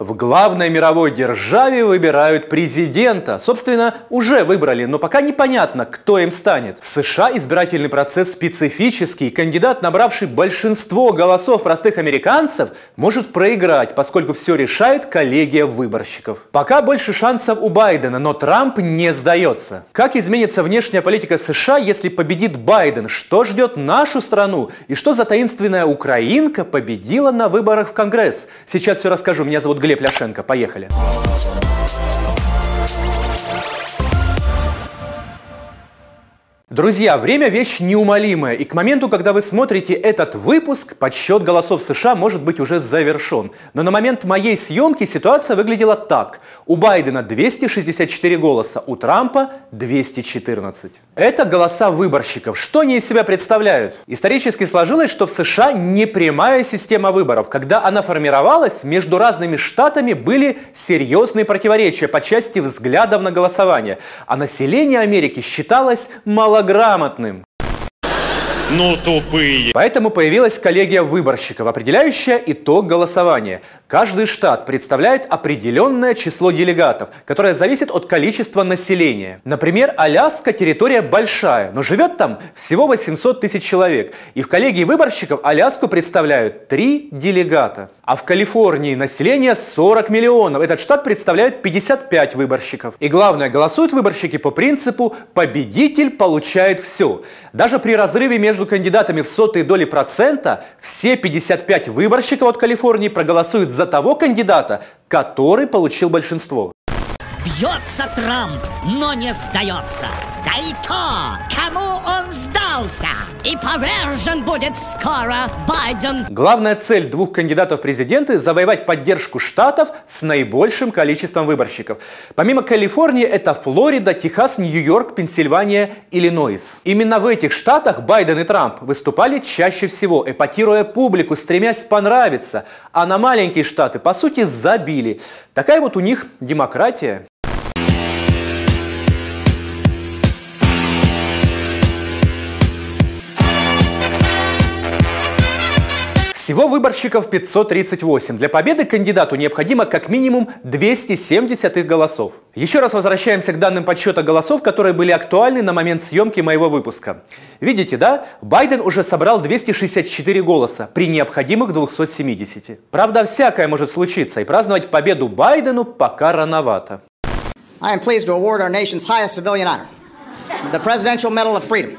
В главной мировой державе выбирают президента. Собственно, уже выбрали, но пока непонятно, кто им станет. В США избирательный процесс специфический. Кандидат, набравший большинство голосов простых американцев, может проиграть, поскольку все решает коллегия выборщиков. Пока больше шансов у Байдена, но Трамп не сдается. Как изменится внешняя политика США, если победит Байден? Что ждет нашу страну? И что за таинственная украинка победила на выборах в Конгресс? Сейчас все расскажу. Меня зовут Глеб Глеб Ляшенко. Поехали. Друзья, время вещь неумолимая, и к моменту, когда вы смотрите этот выпуск, подсчет голосов США может быть уже завершен. Но на момент моей съемки ситуация выглядела так. У Байдена 264 голоса, у Трампа 214. Это голоса выборщиков. Что они из себя представляют? Исторически сложилось, что в США не прямая система выборов. Когда она формировалась, между разными штатами были серьезные противоречия по части взглядов на голосование. А население Америки считалось мало малограмотным. Ну, тупые. Поэтому появилась коллегия выборщиков, определяющая итог голосования. Каждый штат представляет определенное число делегатов, которое зависит от количества населения. Например, Аляска территория большая, но живет там всего 800 тысяч человек. И в коллегии выборщиков Аляску представляют три делегата. А в Калифорнии население 40 миллионов. Этот штат представляет 55 выборщиков. И главное, голосуют выборщики по принципу «победитель получает все». Даже при разрыве между кандидатами в сотые доли процента все 55 выборщиков от Калифорнии проголосуют за того кандидата, который получил большинство. Бьется Трамп, но не сдается. Да и то, кому он сдался. И повержен будет скоро Байден. Главная цель двух кандидатов в президенты – завоевать поддержку штатов с наибольшим количеством выборщиков. Помимо Калифорнии, это Флорида, Техас, Нью-Йорк, Пенсильвания, Иллинойс. Именно в этих штатах Байден и Трамп выступали чаще всего, эпатируя публику, стремясь понравиться. А на маленькие штаты, по сути, забили. Такая вот у них демократия. Всего выборщиков 538. Для победы кандидату необходимо как минимум 270 их голосов. Еще раз возвращаемся к данным подсчета голосов, которые были актуальны на момент съемки моего выпуска. Видите, да? Байден уже собрал 264 голоса при необходимых 270. Правда, всякое может случиться, и праздновать победу Байдену пока рановато. I am pleased to award our nation's highest civilian honor, the Presidential Medal of Freedom.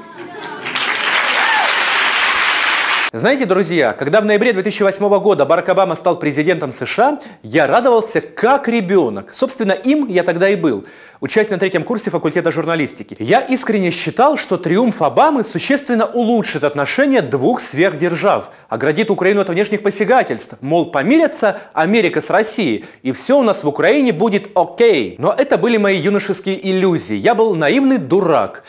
Знаете, друзья, когда в ноябре 2008 года Барак Обама стал президентом США, я радовался как ребенок. Собственно, им я тогда и был, учась на третьем курсе факультета журналистики. Я искренне считал, что триумф Обамы существенно улучшит отношения двух сверхдержав, оградит Украину от внешних посягательств. Мол, помирятся Америка с Россией, и все у нас в Украине будет окей. Но это были мои юношеские иллюзии. Я был наивный дурак.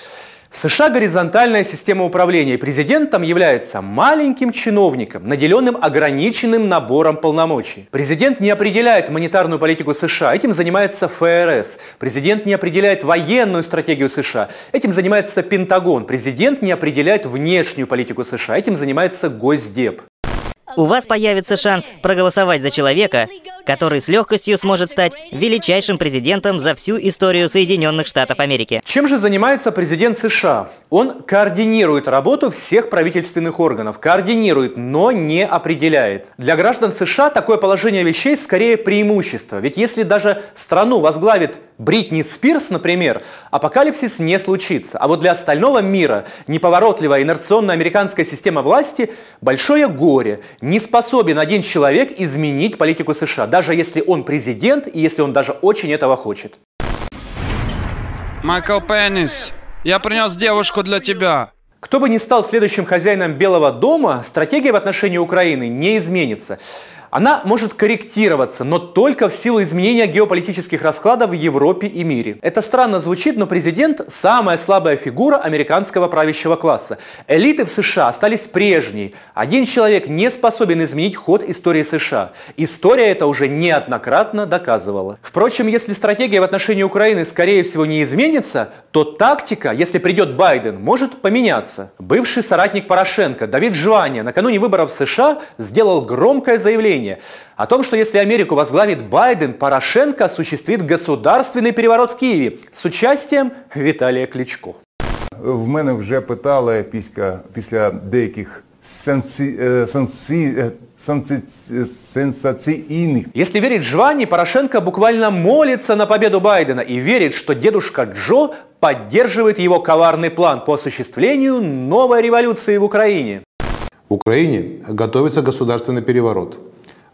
В США горизонтальная система управления. Президентом является маленьким чиновником, наделенным ограниченным набором полномочий. Президент не определяет монетарную политику США, этим занимается ФРС. Президент не определяет военную стратегию США, этим занимается Пентагон. Президент не определяет внешнюю политику США, этим занимается Госдеп. У вас появится шанс проголосовать за человека, который с легкостью сможет стать величайшим президентом за всю историю Соединенных Штатов Америки. Чем же занимается президент США? Он координирует работу всех правительственных органов, координирует, но не определяет. Для граждан США такое положение вещей скорее преимущество, ведь если даже страну возглавит Бритни Спирс, например, апокалипсис не случится. А вот для остального мира неповоротливая инерционная американская система власти – большое горе. Не способен один человек изменить политику США, даже если он президент и если он даже очень этого хочет. Майкл Пеннис, я принес девушку для тебя. Кто бы ни стал следующим хозяином Белого дома, стратегия в отношении Украины не изменится. Она может корректироваться, но только в силу изменения геополитических раскладов в Европе и мире. Это странно звучит, но президент – самая слабая фигура американского правящего класса. Элиты в США остались прежней. Один человек не способен изменить ход истории США. История это уже неоднократно доказывала. Впрочем, если стратегия в отношении Украины скорее всего не изменится, то тактика, если придет Байден, может поменяться. Бывший соратник Порошенко Давид Жвания накануне выборов в США сделал громкое заявление мнение о том, что если Америку возглавит Байден, Порошенко осуществит государственный переворот в Киеве с участием Виталия Кличко. В мене вже питали після, після деяких сенсі, е, сенсі, е, сенсі, сенсаційних Если верить Жване, Порошенко буквально молится на победу Байдена и верит, что дедушка Джо поддерживает его коварный план по осуществлению новой революции в Украине. В Украине готовится государственный переворот.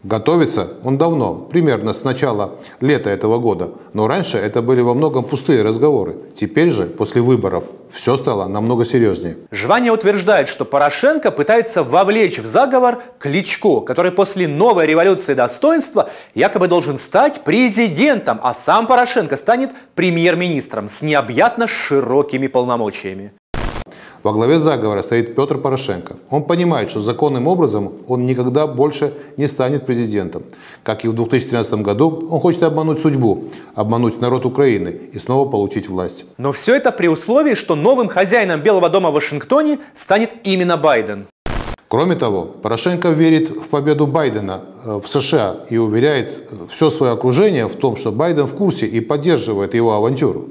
Готовится он давно, примерно с начала лета этого года. Но раньше это были во многом пустые разговоры. Теперь же, после выборов, все стало намного серьезнее. Жваня утверждает, что Порошенко пытается вовлечь в заговор Кличко, который после новой революции достоинства якобы должен стать президентом, а сам Порошенко станет премьер-министром с необъятно широкими полномочиями. Во главе заговора стоит Петр Порошенко. Он понимает, что законным образом он никогда больше не станет президентом. Как и в 2013 году, он хочет обмануть судьбу, обмануть народ Украины и снова получить власть. Но все это при условии, что новым хозяином Белого дома в Вашингтоне станет именно Байден. Кроме того, Порошенко верит в победу Байдена э, в США и уверяет все свое окружение в том, что Байден в курсе и поддерживает его авантюру.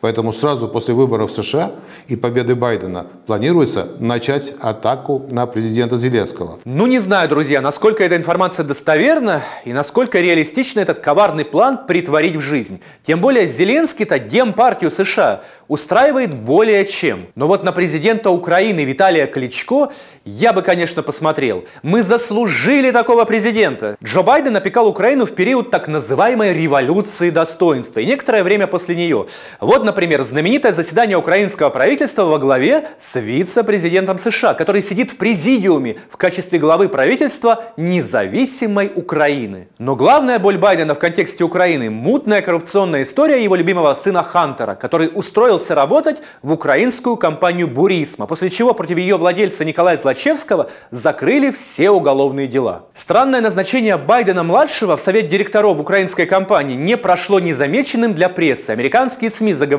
Поэтому сразу после выборов в США и победы Байдена планируется начать атаку на президента Зеленского. Ну, не знаю, друзья, насколько эта информация достоверна и насколько реалистично этот коварный план притворить в жизнь. Тем более Зеленский-то Демпартию США устраивает более чем. Но вот на президента Украины Виталия Кличко я бы, конечно, посмотрел. Мы заслужили такого президента. Джо Байден опекал Украину в период так называемой революции достоинства и некоторое время после нее. Вот, например, знаменитое заседание украинского правительства во главе с вице-президентом США, который сидит в президиуме в качестве главы правительства независимой Украины. Но главная боль Байдена в контексте Украины – мутная коррупционная история его любимого сына Хантера, который устроился работать в украинскую компанию «Бурисма», после чего против ее владельца Николая Злачевского закрыли все уголовные дела. Странное назначение Байдена-младшего в совет директоров украинской компании не прошло незамеченным для прессы. Американские СМИ заговорили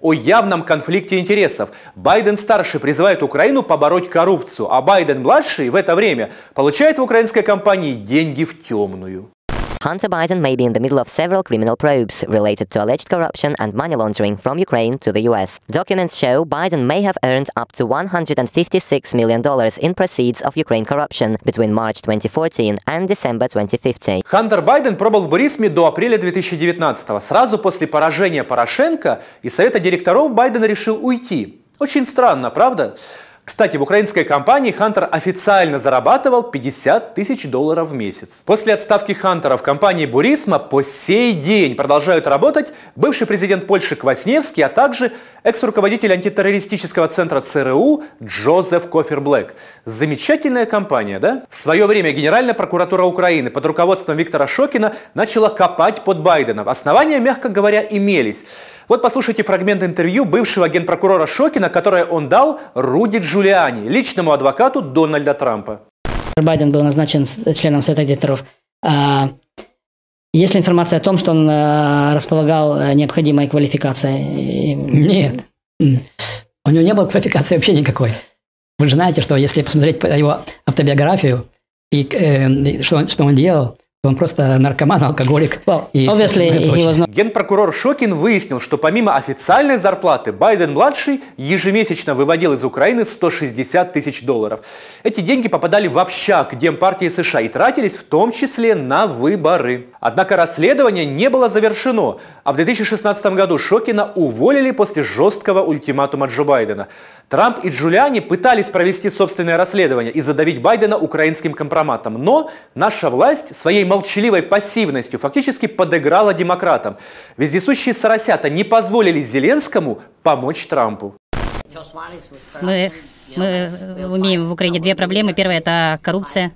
о явном конфликте интересов. Байден-старший призывает Украину побороть коррупцию, а Байден-младший в это время получает в украинской компании деньги в темную. Hunter Biden may be in the middle of several criminal probes related to alleged corruption and money laundering from Ukraine to the US. Documents show Biden may have earned up to $156 million in proceeds of Ukraine corruption between March 2014 and December 2015. Хантер Байден пробыл в Борисме до апреля 2019 Сразу после поражения Порошенко из Совета директоров Байден решил уйти. Очень странно, правда? Кстати, в украинской компании Хантер официально зарабатывал 50 тысяч долларов в месяц. После отставки Хантера в компании Бурисма по сей день продолжают работать бывший президент Польши Квасневский, а также экс-руководитель антитеррористического центра ЦРУ Джозеф Кофер Блэк. Замечательная компания, да? В свое время Генеральная прокуратура Украины под руководством Виктора Шокина начала копать под Байдена. Основания, мягко говоря, имелись. Вот послушайте фрагмент интервью бывшего генпрокурора Шокина, которое он дал Руди Джулиани, личному адвокату Дональда Трампа. Байден был назначен с- членом Совета директоров. А, Есть ли информация о том, что он а, располагал а, необходимой квалификацией? Нет. У него не было квалификации вообще никакой. Вы же знаете, что если посмотреть по его автобиографию и э, что, он, что он делал, он просто наркоман, алкоголик. и всё Obviously, not Генпрокурор Шокин выяснил, что помимо официальной зарплаты Байден-младший ежемесячно выводил из Украины 160 тысяч долларов. Эти деньги попадали в общак Демпартии США и тратились в том числе на выборы. Однако расследование не было завершено, а в 2016 году Шокина уволили после жесткого ультиматума Джо Байдена. Трамп и Джулиани пытались провести собственное расследование и задавить Байдена украинским компроматом, но наша власть своей молчаливой пассивностью фактически подыграла демократам. Вездесущие соросята не позволили Зеленскому помочь Трампу. Мы, мы умеем в Украине две проблемы. Первая – это коррупция,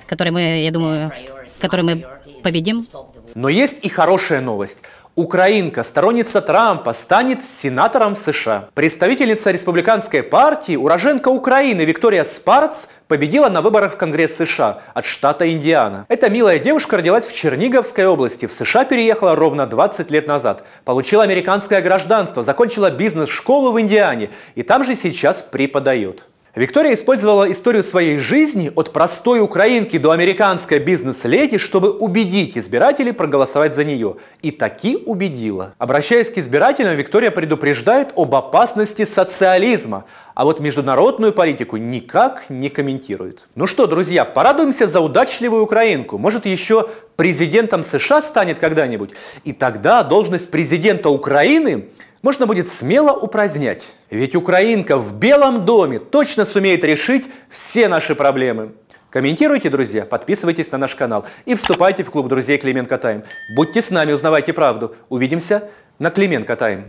с которой мы, я думаю, которой мы победим. Но есть и хорошая новость. Украинка, сторонница Трампа, станет сенатором США. Представительница республиканской партии, уроженка Украины Виктория Спарц победила на выборах в Конгресс США от штата Индиана. Эта милая девушка родилась в Черниговской области. В США переехала ровно 20 лет назад. Получила американское гражданство, закончила бизнес-школу в Индиане и там же сейчас преподает. Виктория использовала историю своей жизни от простой украинки до американской бизнес-леди, чтобы убедить избирателей проголосовать за нее. И таки убедила. Обращаясь к избирателям, Виктория предупреждает об опасности социализма, а вот международную политику никак не комментирует. Ну что, друзья, порадуемся за удачливую украинку. Может, еще президентом США станет когда-нибудь? И тогда должность президента Украины можно будет смело упразднять. Ведь украинка в Белом доме точно сумеет решить все наши проблемы. Комментируйте, друзья, подписывайтесь на наш канал и вступайте в клуб друзей Клименко Тайм. Будьте с нами, узнавайте правду. Увидимся на Клименко Тайм.